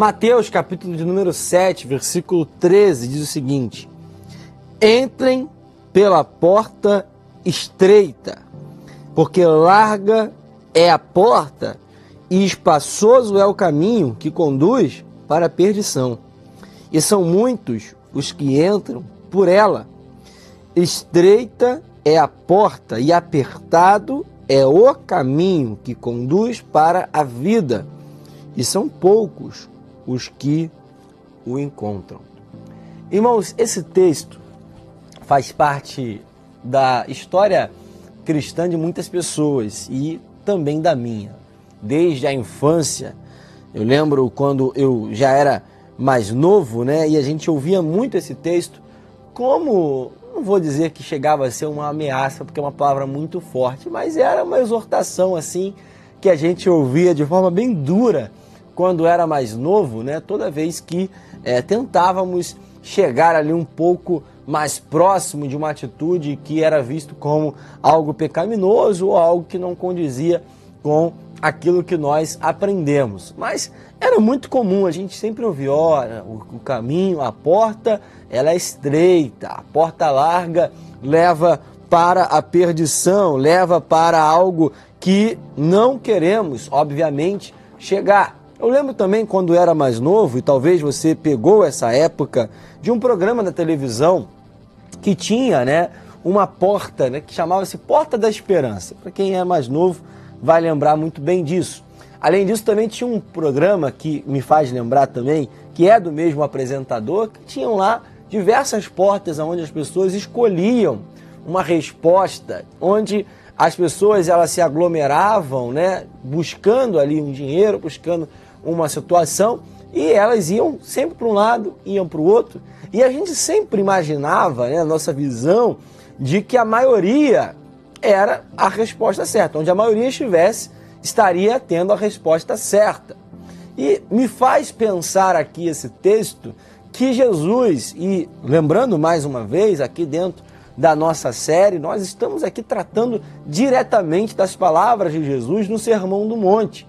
Mateus, capítulo de número 7, versículo 13, diz o seguinte: Entrem pela porta estreita, porque larga é a porta e espaçoso é o caminho que conduz para a perdição. E são muitos os que entram por ela. Estreita é a porta e apertado é o caminho que conduz para a vida, e são poucos os que o encontram. Irmãos, esse texto faz parte da história cristã de muitas pessoas e também da minha. Desde a infância, eu lembro quando eu já era mais novo, né, e a gente ouvia muito esse texto, como não vou dizer que chegava a ser uma ameaça, porque é uma palavra muito forte, mas era uma exortação assim que a gente ouvia de forma bem dura quando era mais novo, né? Toda vez que é, tentávamos chegar ali um pouco mais próximo de uma atitude que era visto como algo pecaminoso ou algo que não condizia com aquilo que nós aprendemos. Mas era muito comum, a gente sempre ouvia, ora, o, o caminho, a porta, ela é estreita, a porta larga leva para a perdição, leva para algo que não queremos, obviamente, chegar. Eu lembro também quando era mais novo, e talvez você pegou essa época, de um programa da televisão que tinha né, uma porta né, que chamava-se Porta da Esperança. Para quem é mais novo, vai lembrar muito bem disso. Além disso, também tinha um programa que me faz lembrar também, que é do mesmo apresentador, que tinham lá diversas portas onde as pessoas escolhiam uma resposta, onde as pessoas elas se aglomeravam, né, buscando ali um dinheiro, buscando uma situação, e elas iam sempre para um lado, iam para o outro, e a gente sempre imaginava, né, a nossa visão, de que a maioria era a resposta certa. Onde a maioria estivesse, estaria tendo a resposta certa. E me faz pensar aqui esse texto que Jesus, e lembrando mais uma vez, aqui dentro da nossa série, nós estamos aqui tratando diretamente das palavras de Jesus no Sermão do Monte.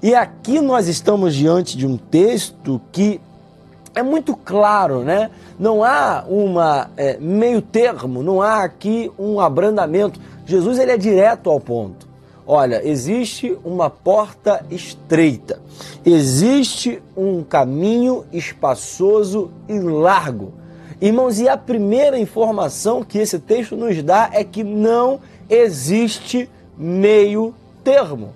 E aqui nós estamos diante de um texto que é muito claro, né? Não há uma é, meio termo, não há aqui um abrandamento. Jesus ele é direto ao ponto. Olha, existe uma porta estreita, existe um caminho espaçoso e largo. Irmãos, e a primeira informação que esse texto nos dá é que não existe meio termo.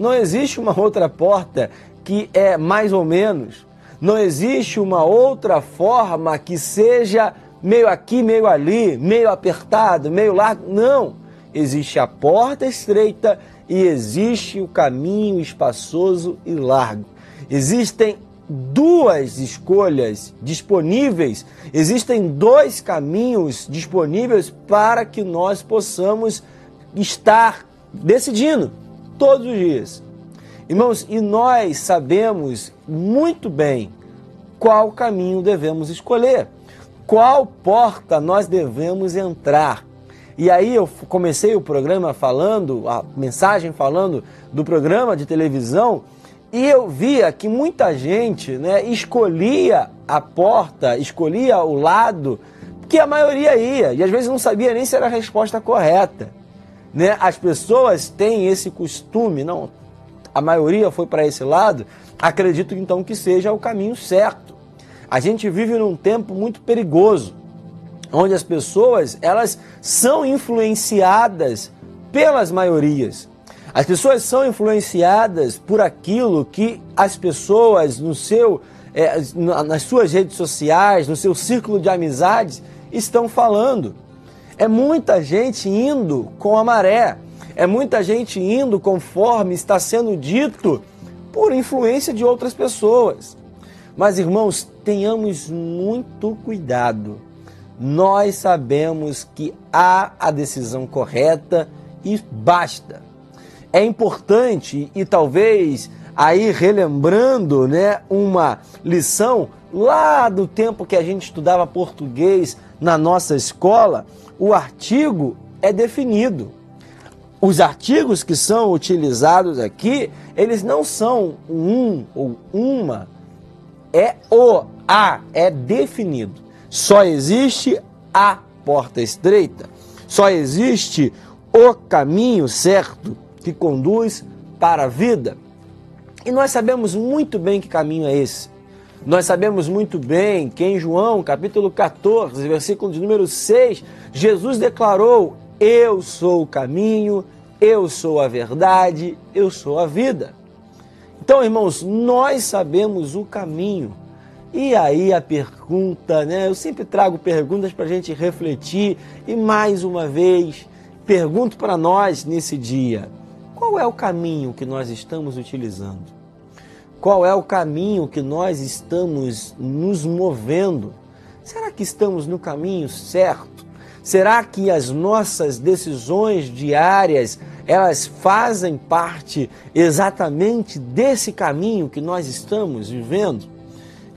Não existe uma outra porta que é mais ou menos. Não existe uma outra forma que seja meio aqui, meio ali, meio apertado, meio largo. Não. Existe a porta estreita e existe o caminho espaçoso e largo. Existem duas escolhas disponíveis, existem dois caminhos disponíveis para que nós possamos estar decidindo todos os dias. Irmãos, e nós sabemos muito bem qual caminho devemos escolher, qual porta nós devemos entrar. E aí eu comecei o programa falando, a mensagem falando do programa de televisão, e eu via que muita gente né, escolhia a porta, escolhia o lado que a maioria ia, e às vezes não sabia nem se era a resposta correta. Né? As pessoas têm esse costume, não, a maioria foi para esse lado, acredito então que seja o caminho certo. A gente vive num tempo muito perigoso, onde as pessoas elas são influenciadas pelas maiorias. As pessoas são influenciadas por aquilo que as pessoas no seu, é, nas suas redes sociais, no seu círculo de amizades estão falando. É muita gente indo com a maré. É muita gente indo conforme está sendo dito por influência de outras pessoas. Mas, irmãos, tenhamos muito cuidado. Nós sabemos que há a decisão correta e basta. É importante e talvez aí relembrando, né, uma lição lá do tempo que a gente estudava português na nossa escola, o artigo é definido os artigos que são utilizados aqui, eles não são um ou uma é o a, é definido. Só existe a porta estreita. Só existe o caminho certo que conduz para a vida. E nós sabemos muito bem que caminho é esse. Nós sabemos muito bem que em João, capítulo 14, versículo de número 6, Jesus declarou: Eu sou o caminho, eu sou a verdade, eu sou a vida. Então, irmãos, nós sabemos o caminho. E aí a pergunta, né? Eu sempre trago perguntas para a gente refletir e mais uma vez pergunto para nós nesse dia: qual é o caminho que nós estamos utilizando? Qual é o caminho que nós estamos nos movendo? Será que estamos no caminho certo? Será que as nossas decisões diárias elas fazem parte exatamente desse caminho que nós estamos vivendo?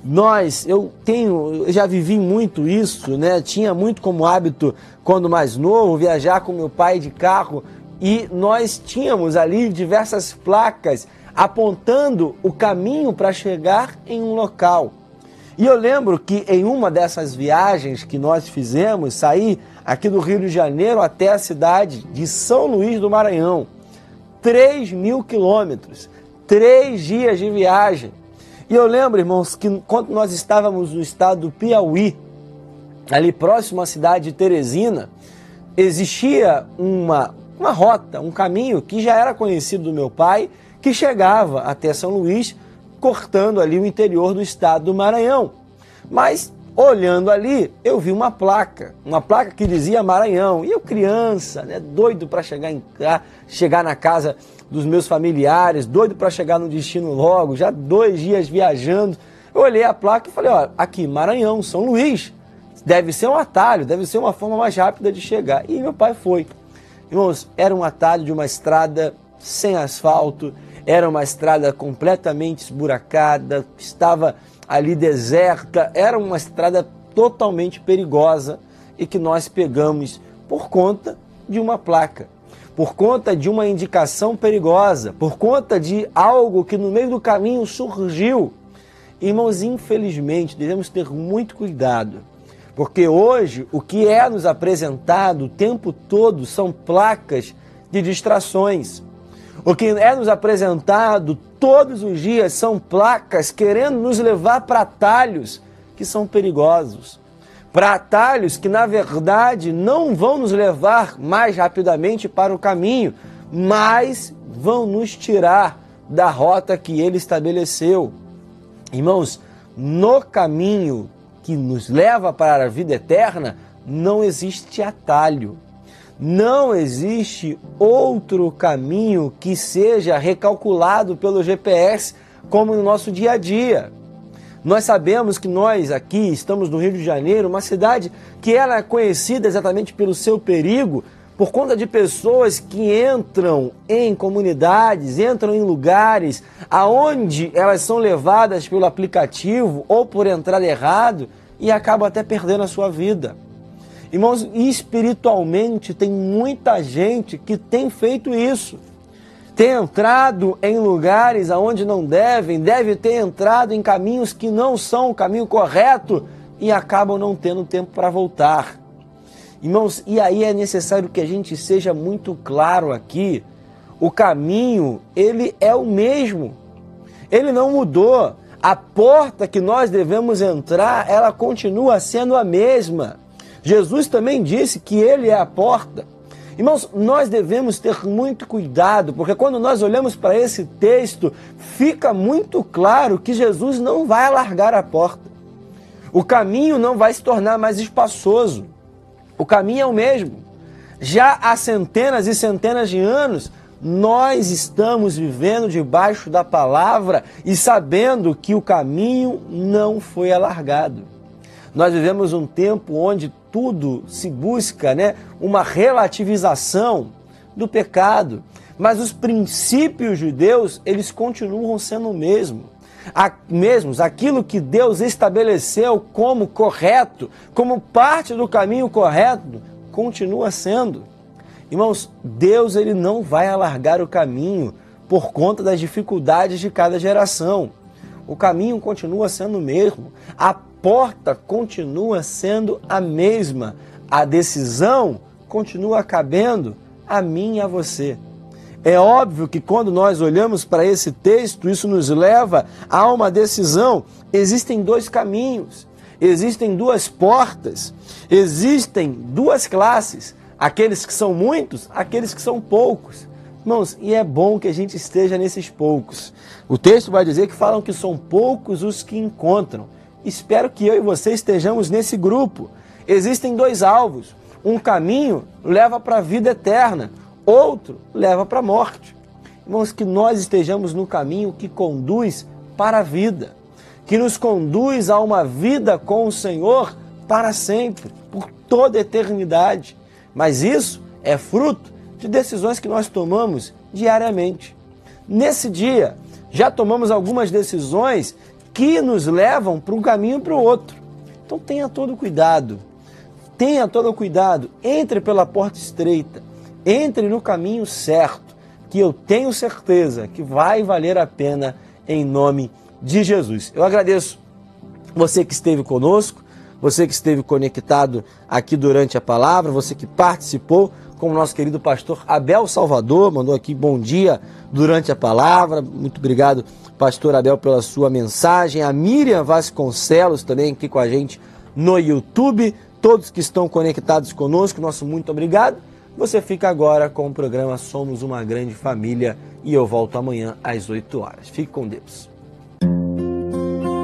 Nós, eu tenho, eu já vivi muito isso, né? Tinha muito como hábito quando mais novo viajar com meu pai de carro e nós tínhamos ali diversas placas apontando o caminho para chegar em um local. E eu lembro que em uma dessas viagens que nós fizemos, saí aqui do Rio de Janeiro até a cidade de São Luís do Maranhão. 3 mil quilômetros, três dias de viagem. E eu lembro, irmãos, que quando nós estávamos no estado do Piauí, ali próximo à cidade de Teresina, existia uma, uma rota, um caminho que já era conhecido do meu pai que chegava até São Luís, cortando ali o interior do estado do Maranhão. Mas olhando ali, eu vi uma placa, uma placa que dizia Maranhão. E eu criança, né, doido para chegar em chegar na casa dos meus familiares, doido para chegar no destino logo, já dois dias viajando. Eu olhei a placa e falei, ó, aqui Maranhão, São Luís. Deve ser um atalho, deve ser uma forma mais rápida de chegar. E meu pai foi. Irmãos, era um atalho de uma estrada sem asfalto, era uma estrada completamente esburacada, estava ali deserta, era uma estrada totalmente perigosa e que nós pegamos por conta de uma placa, por conta de uma indicação perigosa, por conta de algo que no meio do caminho surgiu. Irmãos, infelizmente, devemos ter muito cuidado, porque hoje o que é nos apresentado o tempo todo são placas de distrações. O que é nos apresentado todos os dias são placas querendo nos levar para atalhos que são perigosos. Para atalhos que, na verdade, não vão nos levar mais rapidamente para o caminho, mas vão nos tirar da rota que ele estabeleceu. Irmãos, no caminho que nos leva para a vida eterna, não existe atalho. Não existe outro caminho que seja recalculado pelo GPS como no nosso dia a dia. Nós sabemos que nós aqui estamos no Rio de Janeiro, uma cidade que ela é conhecida exatamente pelo seu perigo, por conta de pessoas que entram em comunidades, entram em lugares aonde elas são levadas pelo aplicativo ou por entrar errado e acabam até perdendo a sua vida. Irmãos, espiritualmente tem muita gente que tem feito isso. Tem entrado em lugares aonde não devem, deve ter entrado em caminhos que não são o caminho correto e acabam não tendo tempo para voltar. Irmãos, e aí é necessário que a gente seja muito claro aqui. O caminho, ele é o mesmo. Ele não mudou. A porta que nós devemos entrar, ela continua sendo a mesma. Jesus também disse que ele é a porta. Irmãos, nós devemos ter muito cuidado, porque quando nós olhamos para esse texto, fica muito claro que Jesus não vai alargar a porta. O caminho não vai se tornar mais espaçoso. O caminho é o mesmo. Já há centenas e centenas de anos, nós estamos vivendo debaixo da palavra e sabendo que o caminho não foi alargado. Nós vivemos um tempo onde tudo se busca né, uma relativização do pecado. Mas os princípios de Deus, eles continuam sendo o mesmo. A, mesmos, aquilo que Deus estabeleceu como correto, como parte do caminho correto, continua sendo. Irmãos, Deus ele não vai alargar o caminho por conta das dificuldades de cada geração. o caminho continua sendo o mesmo, a porta continua sendo a mesma, a decisão continua cabendo a mim e a você. É óbvio que quando nós olhamos para esse texto, isso nos leva a uma decisão. Existem dois caminhos, existem duas portas, existem duas classes: aqueles que são muitos, aqueles que são poucos. Irmãos, e é bom que a gente esteja nesses poucos. O texto vai dizer que falam que são poucos os que encontram. Espero que eu e você estejamos nesse grupo. Existem dois alvos. Um caminho leva para a vida eterna, outro leva para a morte. Irmãos, que nós estejamos no caminho que conduz para a vida, que nos conduz a uma vida com o Senhor para sempre, por toda a eternidade. Mas isso é fruto de decisões que nós tomamos diariamente. Nesse dia, já tomamos algumas decisões que nos levam para um caminho para o outro. Então tenha todo cuidado. Tenha todo cuidado. Entre pela porta estreita. Entre no caminho certo, que eu tenho certeza que vai valer a pena em nome de Jesus. Eu agradeço você que esteve conosco, você que esteve conectado aqui durante a palavra, você que participou com o nosso querido pastor Abel Salvador, mandou aqui bom dia durante a palavra. Muito obrigado, pastor Abel, pela sua mensagem. A Miriam Vasconcelos também aqui com a gente no YouTube. Todos que estão conectados conosco, nosso muito obrigado. Você fica agora com o programa Somos uma Grande Família e eu volto amanhã às 8 horas. Fique com Deus.